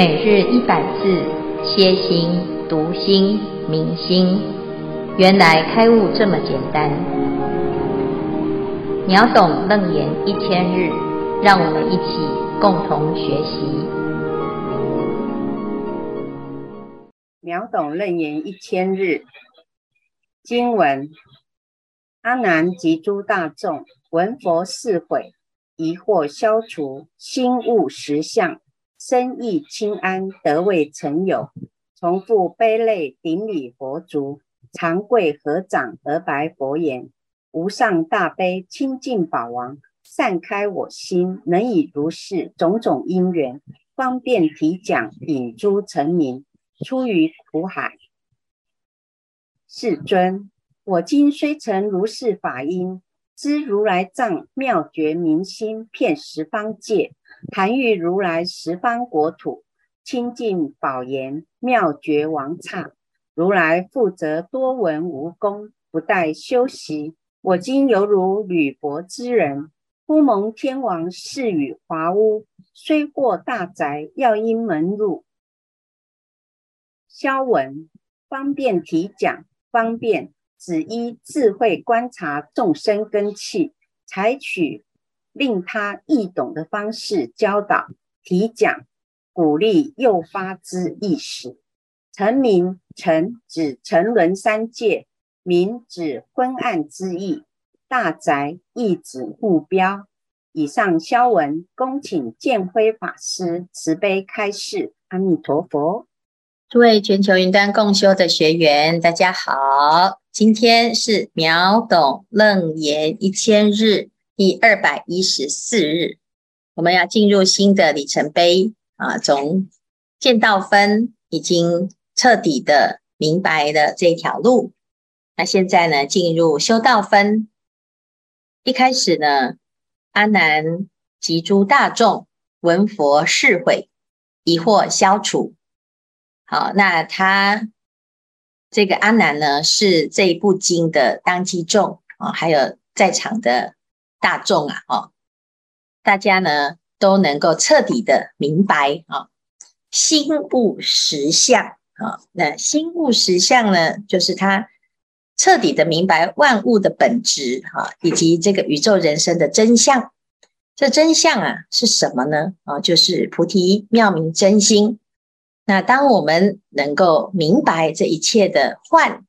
每日一百字，歇心、读心、明心，原来开悟这么简单。秒懂楞严一千日，让我们一起共同学习。秒懂楞严一千日，经文：阿难及诸大众闻佛四悔，疑惑消除，心悟实相。身意轻安，得未曾有。从复悲泪顶礼佛足，长跪合掌而白佛言：“无上大悲清净宝王，善开我心，能以如是种种因缘，方便提讲，引诸尘民出于苦海。世尊，我今虽成如是法音，知如来藏妙觉明心，遍十方界。”谈喻如来十方国土清净宝严妙觉王刹，如来负责多闻无功，不待修习。我今犹如履薄之人，忽蒙天王赐予华屋，虽过大宅，要因门入。消文方便提讲，方便只依智慧观察众生根器，采取。令他易懂的方式教导、提讲、鼓励、诱发之意识。尘民，尘指沉沦三界，名指昏暗之意，大宅意指目标。以上消文，恭请建辉法师慈悲开示。阿弥陀佛。诸位全球云端共修的学员，大家好，今天是秒懂楞严一千日。第二百一十四日，我们要进入新的里程碑啊！从见道分已经彻底的明白了这条路，那现在呢，进入修道分。一开始呢，阿难及诸大众闻佛事毁，疑惑消除。好，那他这个阿难呢，是这一部经的当机众啊，还有在场的。大众啊，哦，大家呢都能够彻底的明白啊，心悟实相啊。那心悟实相呢，就是他彻底的明白万物的本质哈，以及这个宇宙人生的真相。这真相啊是什么呢？啊，就是菩提妙明真心。那当我们能够明白这一切的幻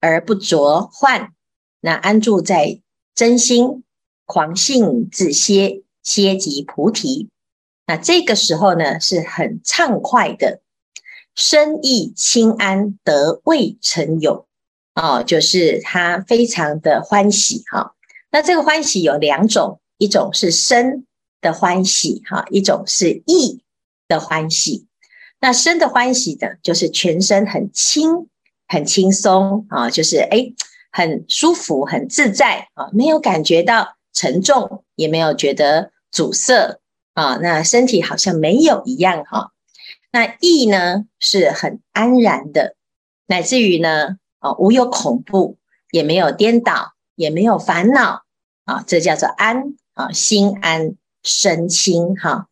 而不着幻，那安住在真心。狂性自歇，歇即菩提。那这个时候呢，是很畅快的，身意轻安，得未曾有。哦，就是他非常的欢喜哈、那这个欢喜有两种，一种是身的欢喜哈，一种是意的欢喜。那身的欢喜的，就是全身很轻，很轻松啊，就是诶很舒服，很自在啊，没有感觉到。沉重也没有觉得阻塞啊，那身体好像没有一样哈。那意呢是很安然的，乃至于呢啊无有恐怖，也没有颠倒，也没有烦恼啊，这叫做安啊，心安身轻哈。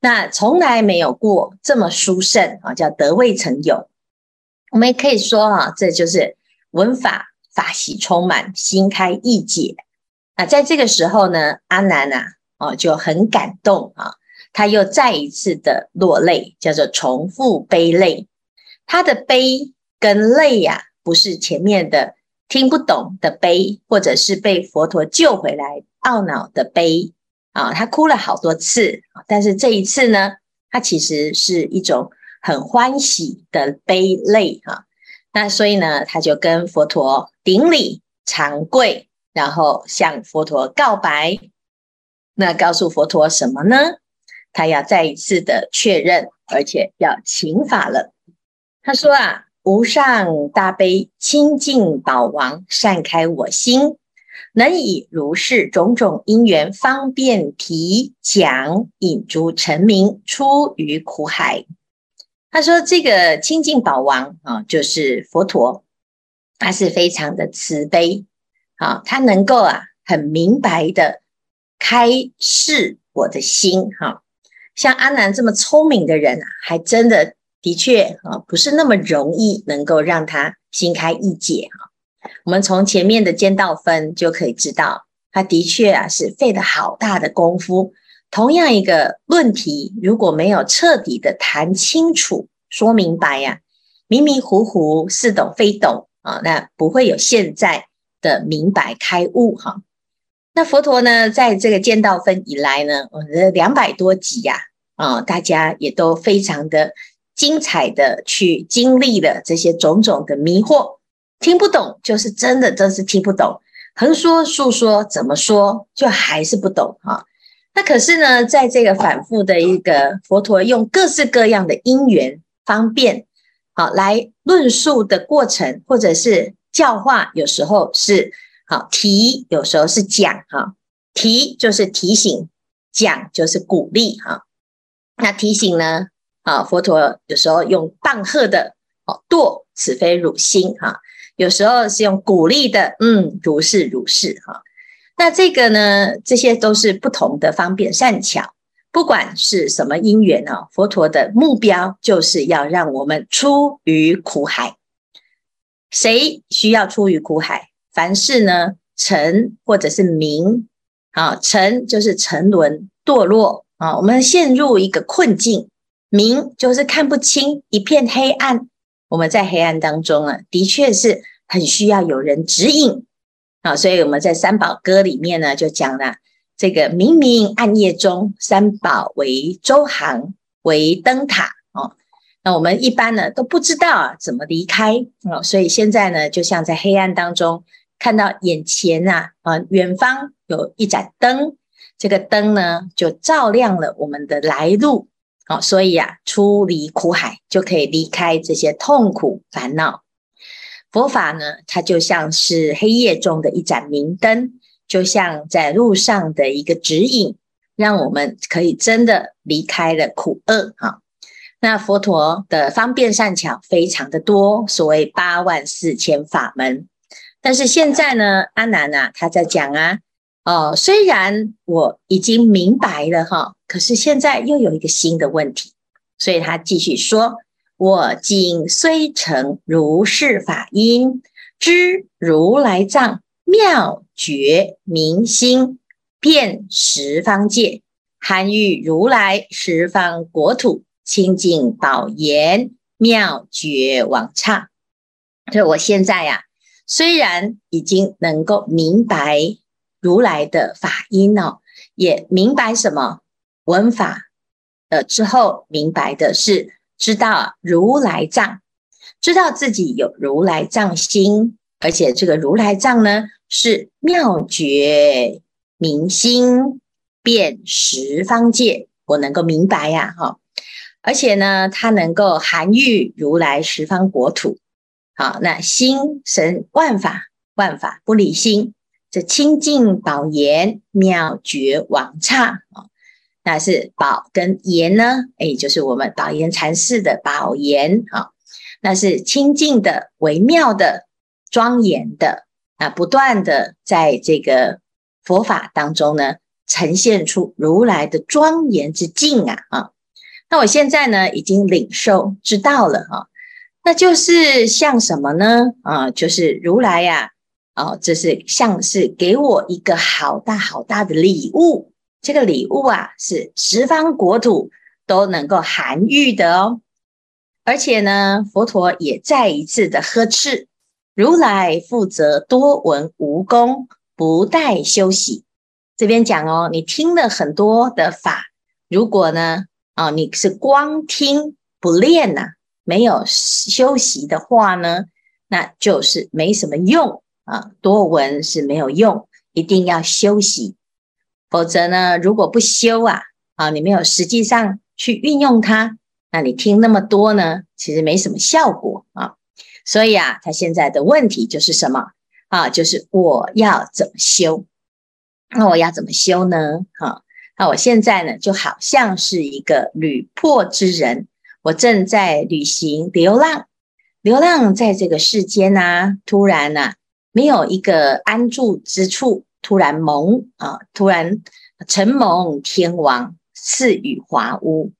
那从来没有过这么殊胜啊，叫得未曾有。我们也可以说啊，这就是闻法法喜充满，心开意解。那在这个时候呢，阿难啊，哦就很感动啊，他又再一次的落泪，叫做重复悲泪。他的悲跟泪呀、不是前面的听不懂的悲，或者是被佛陀救回来懊恼的悲啊，他哭了好多次，但是这一次呢，他其实是一种很欢喜的悲泪啊。那所以呢，他就跟佛陀顶礼长跪。然后向佛陀告白，那告诉佛陀什么呢？他要再一次的确认，而且要请法了。他说啊，无上大悲清净宝王，善开我心，能以如是种种因缘，方便提讲，引诸尘民出于苦海。他说这个清净宝王啊，就是佛陀，他是非常的慈悲。啊，他能够啊，很明白的开示我的心，哈，像阿难这么聪明的人啊，还真的的确啊，不是那么容易能够让他心开意解哈。我们从前面的见道分就可以知道，他的确啊是费了好大的功夫。同样一个论题，如果没有彻底的谈清楚、说明白呀、迷迷糊糊、似懂非懂啊，那不会有现在的明白开悟哈。那佛陀呢，在这个见道分以来呢，我的两百多集呀，啊，大家也都非常的精彩的去经历了这些种种的迷惑，听不懂就是真的，真是听不懂，横说竖说怎么说，就还是不懂哈。那可是呢，在这个反复的一个佛陀用各式各样的因缘方便，好来论述的过程，或者是教化，有时候是好提，有时候是讲哈。提就是提醒，讲就是鼓励哈。那提醒呢，啊佛陀有时候用棒喝的，哦堕，此非汝心哈。有时候是用鼓励的，嗯，如是如是哈。那这个呢，这些都是不同的方便善巧，不管是什么因缘啊，佛陀的目标就是要让我们出于苦海。谁需要出于苦海？凡事呢沉或者是明啊，沉就是沉沦堕落啊，我们陷入一个困境；明就是看不清一片黑暗。我们在黑暗当中啊，的确是很需要有人指引。啊，所以我们在三宝歌里面呢，就讲了这个明明暗夜中，三宝为舟航，为灯塔哦。那我们一般呢都不知道啊怎么离开哦，所以现在呢，就像在黑暗当中看到眼前啊啊远方有一盏灯，这个灯呢就照亮了我们的来路哦，所以啊出离苦海就可以离开这些痛苦烦恼。佛法呢，它就像是黑夜中的一盏明灯，就像在路上的一个指引，让我们可以真的离开了苦厄哈。那佛陀的方便善巧非常的多，所谓八万四千法门。但是现在呢，阿难啊，他在讲啊，哦，虽然我已经明白了哈，可是现在又有一个新的问题，所以他继续说。我今虽成如是法音，知如来藏妙觉明心，遍十方界，含育如来十方国土，清净宝严妙觉王刹。所以我现在呀、虽然已经能够明白如来的法音哦，也明白什么闻法呃之后，明白的是。知道如来藏，知道自己有如来藏心，而且这个如来藏呢是妙觉明心，遍十方界，我能够明白呀，哈！而且呢，它能够含喻如来十方国土，好，那心神万法，万法不离心，这清净宝严妙觉王刹啊。那是宝跟严呢？哎，就是我们宝严禅寺的宝严啊，那是清净的、微妙的、庄严的啊，不断的在这个佛法当中呢，呈现出如来的庄严之境啊啊！那我现在呢，已经领受知道了哈，那就是像什么呢？啊，就是如来呀，哦，这是像是给我一个好大好大的礼物。这个礼物啊，是十方国土都能够含喻的哦。而且呢，佛陀也再一次的呵斥如来，负责多闻无功，不待修习。这边讲哦，你听了很多的法，如果呢，啊，你是光听不练呐、没有修习的话呢，那就是没什么用啊。多闻是没有用，一定要修习。否则呢，如果不修啊，啊，你没有实际上去运用它，那你听那么多呢，其实没什么效果啊。所以啊，他现在的问题就是什么啊？就是我要怎么修？那我要怎么修呢？啊，那我现在呢，就好像是一个旅破之人，我正在旅行流浪，流浪在这个世间啊，突然呢，没有一个安住之处。突然蒙啊，突然承蒙天王赐予华屋，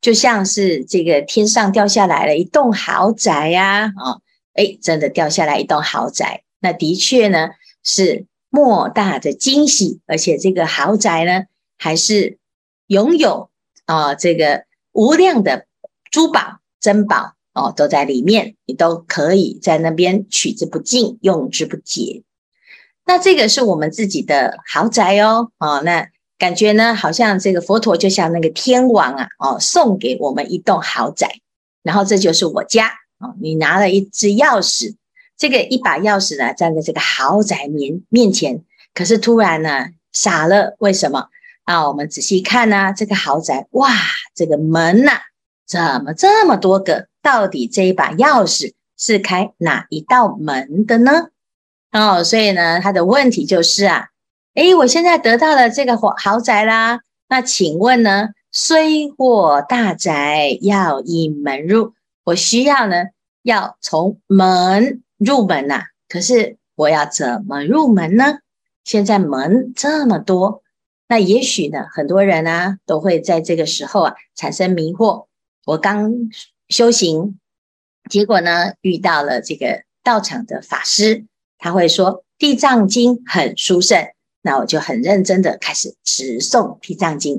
就像是这个天上掉下来了一栋豪宅呀，啊，哎，真的掉下来一栋豪宅，那的确呢是莫大的惊喜，而且这个豪宅呢还是拥有啊这个无量的珠宝珍宝哦，都在里面，你都可以在那边取之不尽，用之不竭。那这个是我们自己的豪宅哦，哦，那感觉呢，好像这个佛陀就像那个天王啊，哦，送给我们一栋豪宅，然后这就是我家哦，你拿了一支钥匙，这个一把钥匙呢，站在这个豪宅面面前，可是突然呢，傻了，为什么啊？我们仔细看呢，这个豪宅，哇，这个门呐，怎么这么多个？到底这一把钥匙是开哪一道门的呢？哦，所以呢，他的问题就是啊，诶，我现在得到了这个豪豪宅啦，那请问呢，虽获大宅，要以门入，我需要呢，要从门入门呐、啊，可是我要怎么入门呢？现在门这么多，那也许呢，很多人啊，都会在这个时候啊，产生迷惑。我刚修行，结果呢，遇到了这个道场的法师。他会说《地藏经》很殊胜，那我就很认真的开始持诵《地藏经》。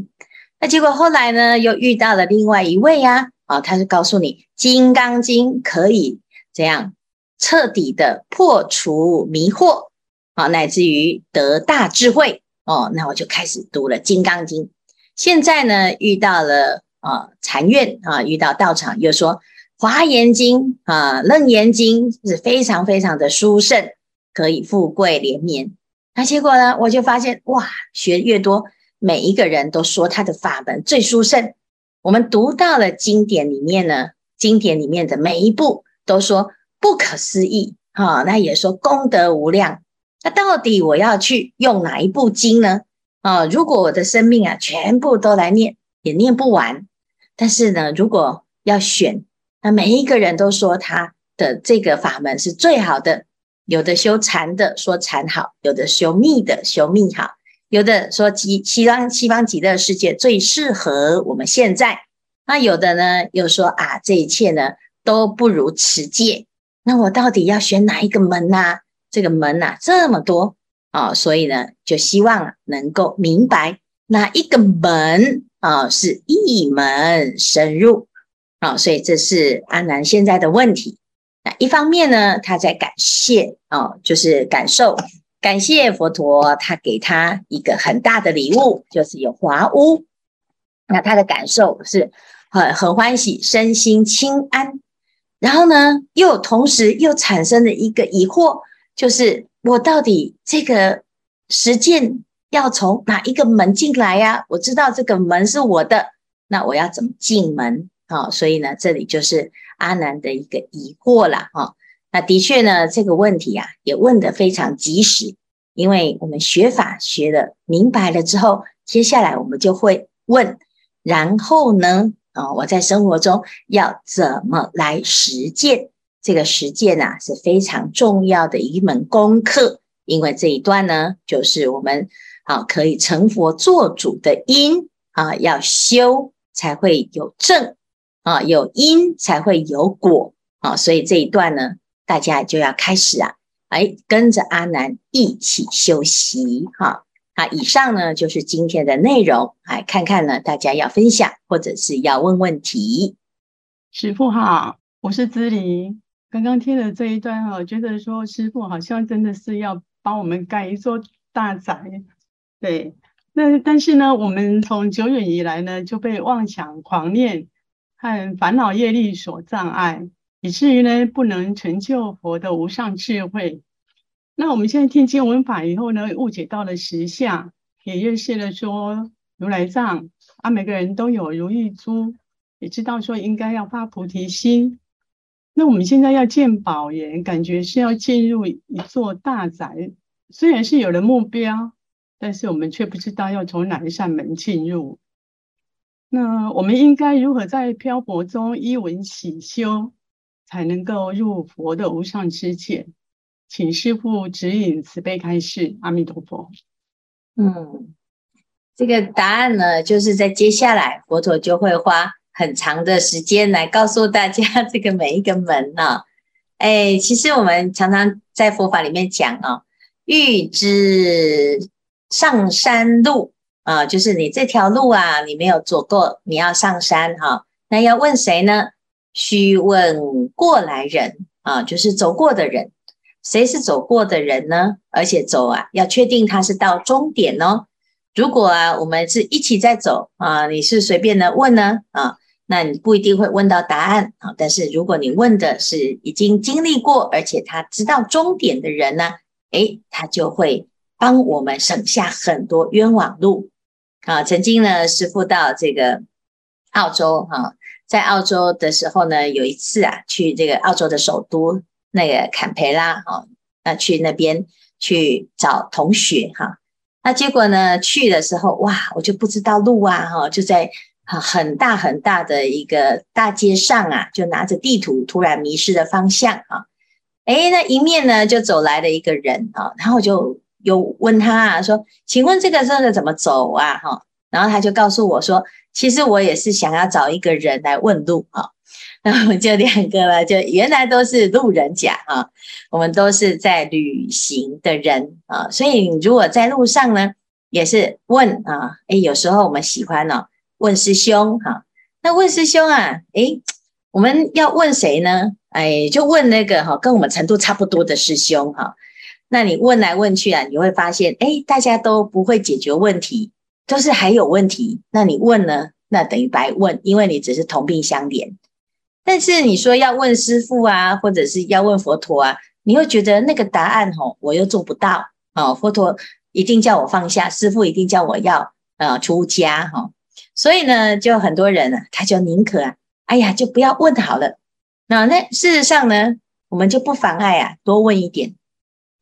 那结果后来呢，又遇到了另外一位呀，啊，他是告诉你《金刚经》可以这样彻底的破除迷惑，啊，乃至于得大智慧。哦，那我就开始读了《金刚经》。现在呢，遇到了啊禅院啊，遇到道场又说《华严经》啊，《楞严经》是非常非常的殊胜。可以富贵连绵，那结果呢？我就发现哇，学越多，每一个人都说他的法门最殊胜。我们读到了经典里面呢，经典里面的每一部都说不可思议啊，那也说功德无量。那到底我要去用哪一部经呢？啊，如果我的生命啊全部都来念，也念不完。但是呢，如果要选，那每一个人都说他的这个法门是最好的。有的修禅的说禅好，有的修密的修密好，有的说极西方西方极乐世界最适合我们现在。那有的呢又说啊，这一切呢都不如持戒。那我到底要选哪一个门呢？这个门呐这么多啊，所以呢就希望能够明白哪一个门啊是一门深入啊，所以这是阿南现在的问题。那一方面呢，他在感谢哦，就是感受感谢佛陀，他给他一个很大的礼物，就是有华屋。那他的感受是很很欢喜，身心清安。然后呢，又同时又产生了一个疑惑，就是我到底这个实践要从哪一个门进来呀？我知道这个门是我的，那我要怎么进门？啊，所以呢，这里就是。阿难的一个疑惑了哈，那的确呢，这个问题呀、啊、也问得非常及时，因为我们学法学的明白了之后，接下来我们就会问，然后呢，啊，我在生活中要怎么来实践？这个实践啊是非常重要的一门功课，因为这一段呢，就是我们啊可以成佛做主的因啊，要修才会有正。啊，有因才会有果啊，所以这一段呢，大家就要开始啊，哎，跟着阿南一起修习哈。啊，以上呢就是今天的内容，来看看呢，大家要分享或者是要问问题。师父好，我是姿黎。刚刚听了这一段哈，觉得说师父好像真的是要帮我们盖一座大宅。对，那但是呢，我们从久远以来呢，就被妄想狂念。和烦恼业力所障碍，以至于呢不能成就佛的无上智慧。那我们现在听经闻法以后呢，误解到了实相，也认识了说如来藏啊，每个人都有如意珠，也知道说应该要发菩提心。那我们现在要建宝岩，感觉是要进入一座大宅，虽然是有了目标，但是我们却不知道要从哪一扇门进入。那我们应该如何在漂泊中依文喜修，才能够入佛的无上之界？请师父指引，慈悲开示。阿弥陀佛。嗯，这个答案呢，就是在接下来佛陀就会花很长的时间来告诉大家这个每一个门呢、哎，其实我们常常在佛法里面讲啊，欲知上山路啊，就是你这条路啊，你没有走过，你要上山哈、那要问谁呢？须问过来人啊，就是走过的人。谁是走过的人呢？而且走啊，要确定他是到终点哦。如果啊，我们是一起在走啊，你是随便的问呢啊？那你不一定会问到答案啊，但是如果你问的是已经经历过，而且他知道终点的人呢，诶，他就会帮我们省下很多冤枉路啊。曾经呢，师父到这个澳洲哈，在澳洲的时候呢，有一次啊，去这个澳洲的首都那个坎培拉哈，那去那边去找同学哈，那结果呢，去的时候哇，我就不知道路啊哈，就在。很大很大的一个大街上啊，就拿着地图，突然迷失了方向啊！诶，那迎面呢就走来了一个人啊，然后我就有问他啊，说：“请问这个这个怎么走啊？”哈，然后他就告诉我说：“其实我也是想要找一个人来问路啊。” 然后就两个了，就原来都是路人甲啊，我们都是在旅行的人啊，所以如果在路上呢，也是问啊，诶，有时候我们喜欢呢。问师兄哈，那问师兄啊，诶，我们要问谁呢？哎，就问那个哈，跟我们程度差不多的师兄哈。那你问来问去啊，你会发现，诶，大家都不会解决问题，都是还有问题。那你问呢？那等于白问，因为你只是同病相怜。但是你说要问师父啊，或者是要问佛陀啊，你会觉得那个答案吼，我又做不到啊。佛陀一定叫我放下，师父一定叫我要呃出家哈。所以呢，就很多人啊，他就宁可啊，哎呀，就不要问好了。那那事实上呢，我们就不妨碍啊，多问一点，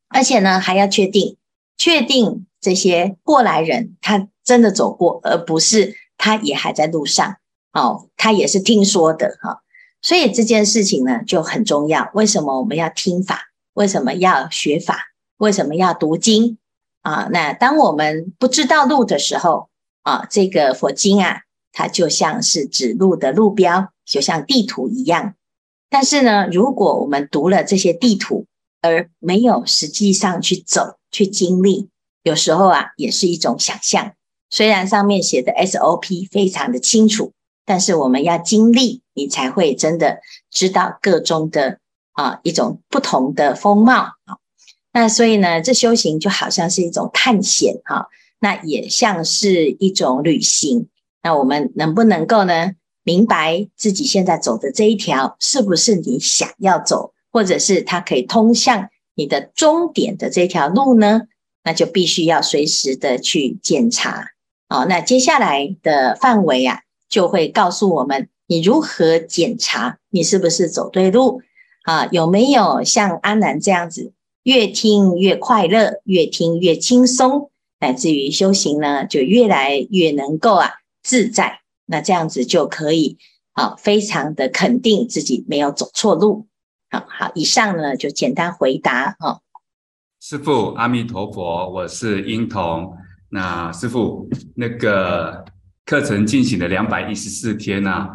而且呢，还要确定，确定这些过来人他真的走过，而不是他也还在路上。哦，他也是听说的哈。所以这件事情呢，就很重要。为什么我们要听法？为什么要学法？为什么要读经？啊，那当我们不知道路的时候，啊，这个佛经啊，它就像是指路的路标，就像地图一样。但是呢，如果我们读了这些地图，而没有实际上去走、去经历，有时候啊，也是一种想象。虽然上面写的 SOP 非常的清楚，但是我们要经历，你才会真的知道个中的啊一种不同的风貌啊。那所以呢，这修行就好像是一种探险哈。那也像是一种旅行。那我们能不能够呢，明白自己现在走的这一条是不是你想要走，或者是它可以通向你的终点的这条路呢？那就必须要随时的去检查。哦，那接下来的范围啊，就会告诉我们你如何检查你是不是走对路啊？有没有像阿南这样子，越听越快乐，越听越轻松？乃至于修行呢，就越来越能够啊自在，那这样子就可以啊，非常的肯定自己没有走错路。好，以上呢就简单回答哦。师父，阿弥陀佛，我是英童。那师父，那个课程进行了两百一十四天啊，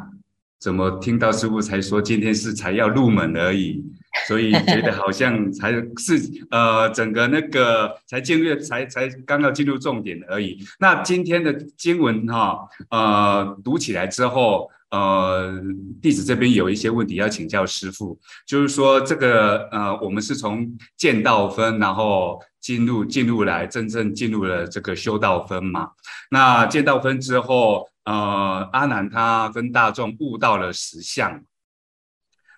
怎么听到师父才说今天是才要入门而已？所以觉得好像才是呃，整个那个才进入才才刚要进入重点而已。那今天的经文哈，呃，读起来之后，呃，弟子这边有一些问题要请教师父，就是说这个呃，我们是从见道分，然后进入进入来真正进入了这个修道分嘛。那见道分之后，呃，阿难他跟大众悟到了实相。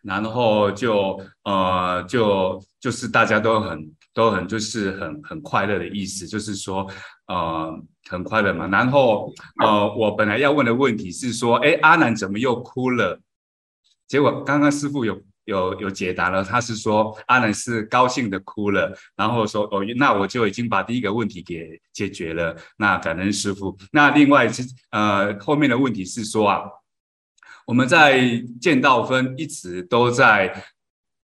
然后就呃就就是大家都很都很就是很很快乐的意思，就是说呃很快乐嘛。然后呃我本来要问的问题是说，哎，阿南怎么又哭了？结果刚刚师傅有有有解答了，他是说阿南是高兴的哭了。然后说哦，那我就已经把第一个问题给解决了。那感恩师傅。那另外是呃后面的问题是说啊。我们在剑道分一直都在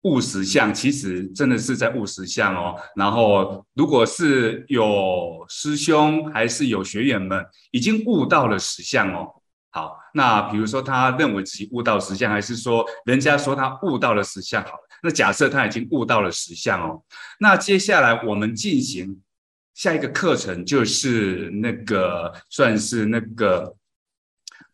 悟实相，其实真的是在悟实相哦。然后，如果是有师兄还是有学员们已经悟到了实相哦，好，那比如说他认为自己悟到实相，还是说人家说他悟到了实相，好，那假设他已经悟到了实相哦，那接下来我们进行下一个课程，就是那个算是那个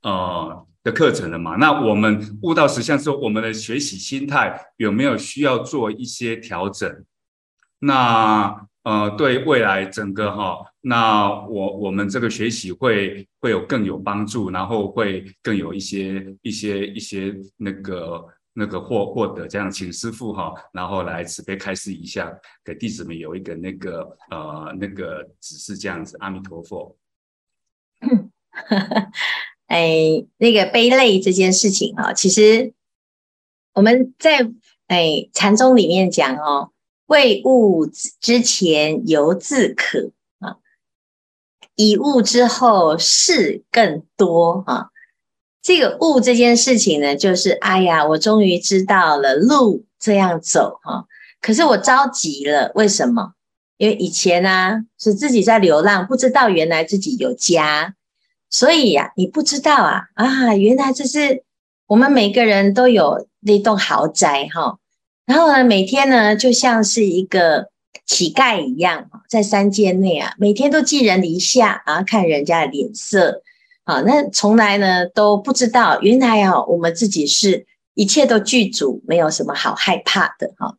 呃。课程了嘛？那我们悟到实相之后，我们的学习心态有没有需要做一些调整？那呃，对未来整个哈，那我我们这个学习会会有更有帮助，然后会更有一些一些一些那个那个获获得这样，请师傅哈，然后来慈悲开示一下，给弟子们有一个那个呃那个指示这样子。阿弥陀佛。哎，那个悲泪这件事情啊，其实我们在哎禅宗里面讲哦，未悟之前犹自可啊，已悟之后事更多啊。这个悟这件事情呢，就是哎呀，我终于知道了路这样走哈，可是我着急了，为什么？因为以前呢是自己在流浪，不知道原来自己有家。所以呀、你不知道啊啊，原来这是我们每个人都有那栋豪宅哈。然后呢，每天呢就像是一个乞丐一样，在山间内啊，每天都寄人篱下啊，看人家的脸色啊。那从来呢都不知道，原来啊，我们自己是一切都具足，没有什么好害怕的哈。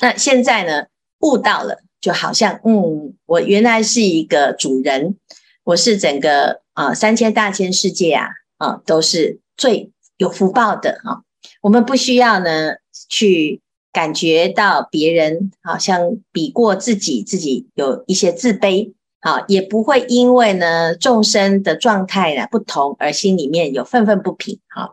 那现在呢悟到了，就好像嗯，我原来是一个主人，我是整个。啊，三千大千世界啊，啊，都是最有福报的、啊。我们不需要呢去感觉到别人好像比过自己，自己有一些自卑，好、啊，也不会因为呢众生的状态呢不同而心里面有愤愤不平。哈、啊，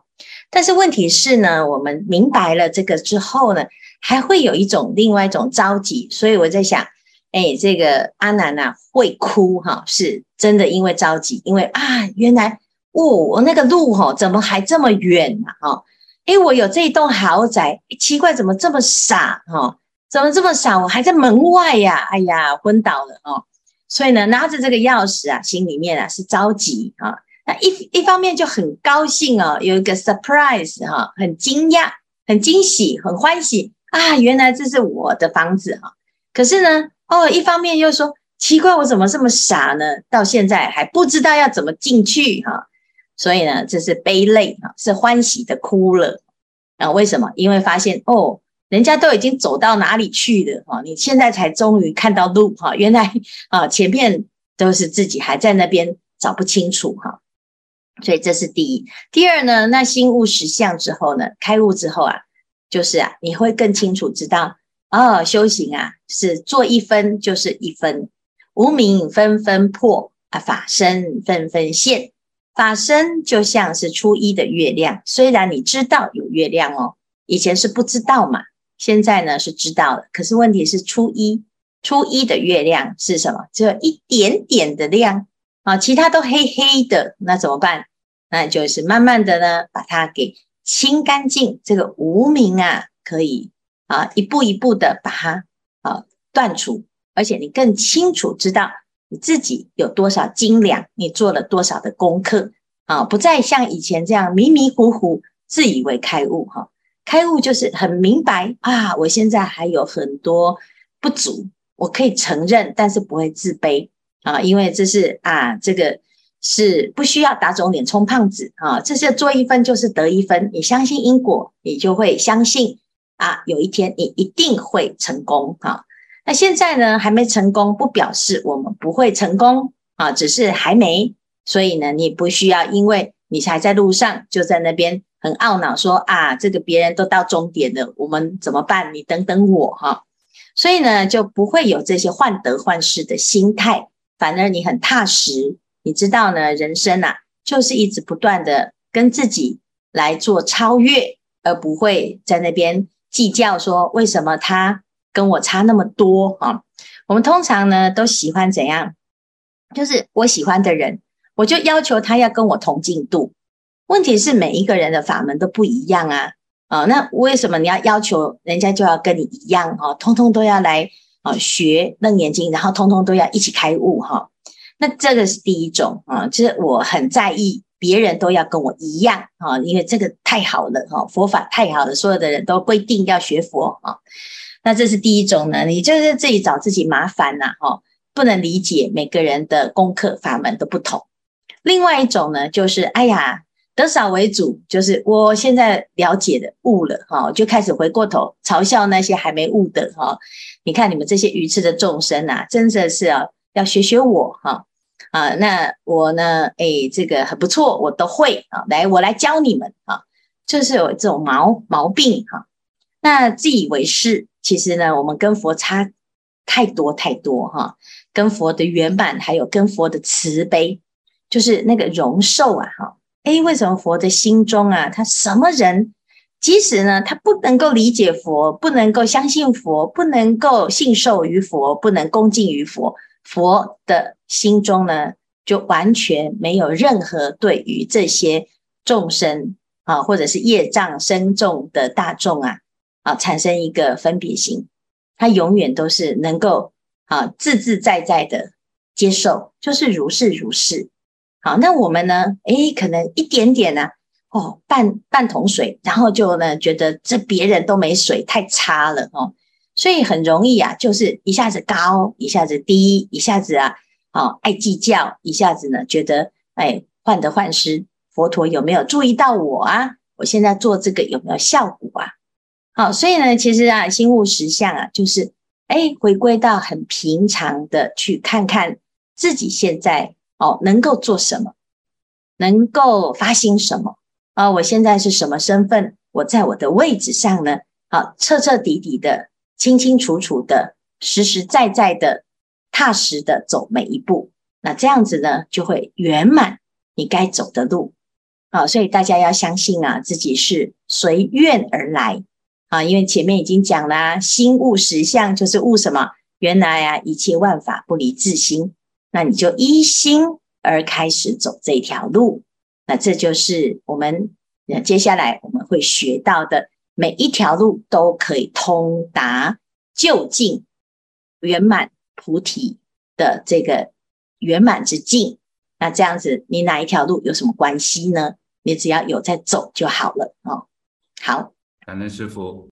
但是问题是呢，我们明白了这个之后呢，还会有一种另外一种着急。所以我在想。哎，这个阿南呐、会哭哈，是真的因为着急，因为啊，原来哦，我那个路哈怎么还这么远呢？哈，哎，我有这一栋豪宅，奇怪，怎么这么傻哈？怎么这么傻？我还在门外呀！哎呀，昏倒了哦。所以呢，拿着这个钥匙啊，心里面啊是着急啊。那一一方面就很高兴哦，有一个 surprise 哈，很惊讶、很惊喜、很欢喜啊！原来这是我的房子哈。可是呢。哦，一方面又说奇怪，我怎么这么傻呢？到现在还不知道要怎么进去哈，所以呢，这是悲泪哈，是欢喜的哭了啊？为什么？因为发现哦，人家都已经走到哪里去了哈，你现在才终于看到路哈，原来啊前面都是自己还在那边找不清楚哈，所以这是第一。第二呢，那心悟实相之后呢，开悟之后啊，就是啊，你会更清楚知道。哦，修行啊，是做一分就是一分，无明纷纷破啊，法身纷纷现。法身就像是初一的月亮，虽然你知道有月亮哦，以前是不知道嘛，现在呢是知道了。可是问题是初一，初一的月亮是什么？只有一点点的亮啊，其他都黑黑的，那怎么办？那就是慢慢的呢，把它给清干净。这个无明啊，可以。啊，一步一步的把它啊断除，而且你更清楚知道你自己有多少斤两，你做了多少的功课啊，不再像以前这样迷迷糊糊，自以为开悟哈。开悟就是很明白啊，我现在还有很多不足，我可以承认，但是不会自卑啊，因为这是啊，这个是不需要打肿脸充胖子啊，这是做一分就是得一分，你相信因果，你就会相信。啊，有一天你一定会成功啊！那现在呢，还没成功，不表示我们不会成功啊，只是还没。所以呢，你不需要因为你还在路上，就在那边很懊恼说啊，这个别人都到终点了，我们怎么办？你等等我哈。所以呢，就不会有这些患得患失的心态，反而你很踏实。你知道呢，人生啊，就是一直不断的跟自己来做超越，而不会在那边。计较说，为什么他跟我差那么多啊？我们通常呢都喜欢怎样？就是我喜欢的人，我就要求他要跟我同进度。问题是每一个人的法门都不一样啊。啊，那为什么你要要求人家就要跟你一样哈，通通都要来啊学楞严经，然后通通都要一起开悟哈？那这个是第一种啊，就是我很在意别人都要跟我一样啊，因为这个太好了哈，佛法太好了，所有的人都规定要学佛啊。那这是第一种呢，你就是自己找自己麻烦呐哈，不能理解每个人的功课法门都不同。另外一种呢，就是哎呀。得少为主，就是我现在了解的悟了哈，就开始回过头嘲笑那些还没悟的哈。你看你们这些愚痴的众生啊，真的是啊，要学学我哈啊。那我呢，诶，这个很不错，我都会啊。来，我来教你们啊，就是有这种毛毛病哈。那自以为是，其实呢，我们跟佛差太多太多哈。跟佛的圆满，还有跟佛的慈悲，就是那个容受啊哈。诶，为什么佛的心中啊，他什么人，即使呢，他不能够理解佛，不能够相信佛，不能够信受于佛，不能恭敬于佛，佛的心中呢，就完全没有任何对于这些众生啊，或者是业障深重的大众啊，啊，产生一个分别心，他永远都是能够啊自自在在的接受，就是如是如是。好，那我们呢？诶，可能一点点呢、啊，哦，半半桶水，然后就呢觉得这别人都没水，太差了哦，所以很容易啊，就是一下子高，一下子低，一下子啊，哦，爱计较，一下子呢觉得，哎，患得患失，佛陀有没有注意到我啊？我现在做这个有没有效果啊？好，所以呢，其实啊，心悟实相啊，就是哎，回归到很平常的去看看自己现在。哦，能够做什么？能够发心什么？啊，我现在是什么身份？我在我的位置上呢？好，彻彻底底的、清清楚楚的、实实在在的、踏实的走每一步。那这样子呢，就会圆满你该走的路。好，所以大家要相信啊，自己是随愿而来啊，因为前面已经讲了，心悟实相就是悟什么？原来啊，一切万法不离自心。那你就依心而开始走这条路，那这就是我们那接下来我们会学到的，每一条路都可以通达究竟圆满菩提的这个圆满之境。那这样子，你哪一条路有什么关系呢？你只要有在走就好了哦。好，感恩师傅。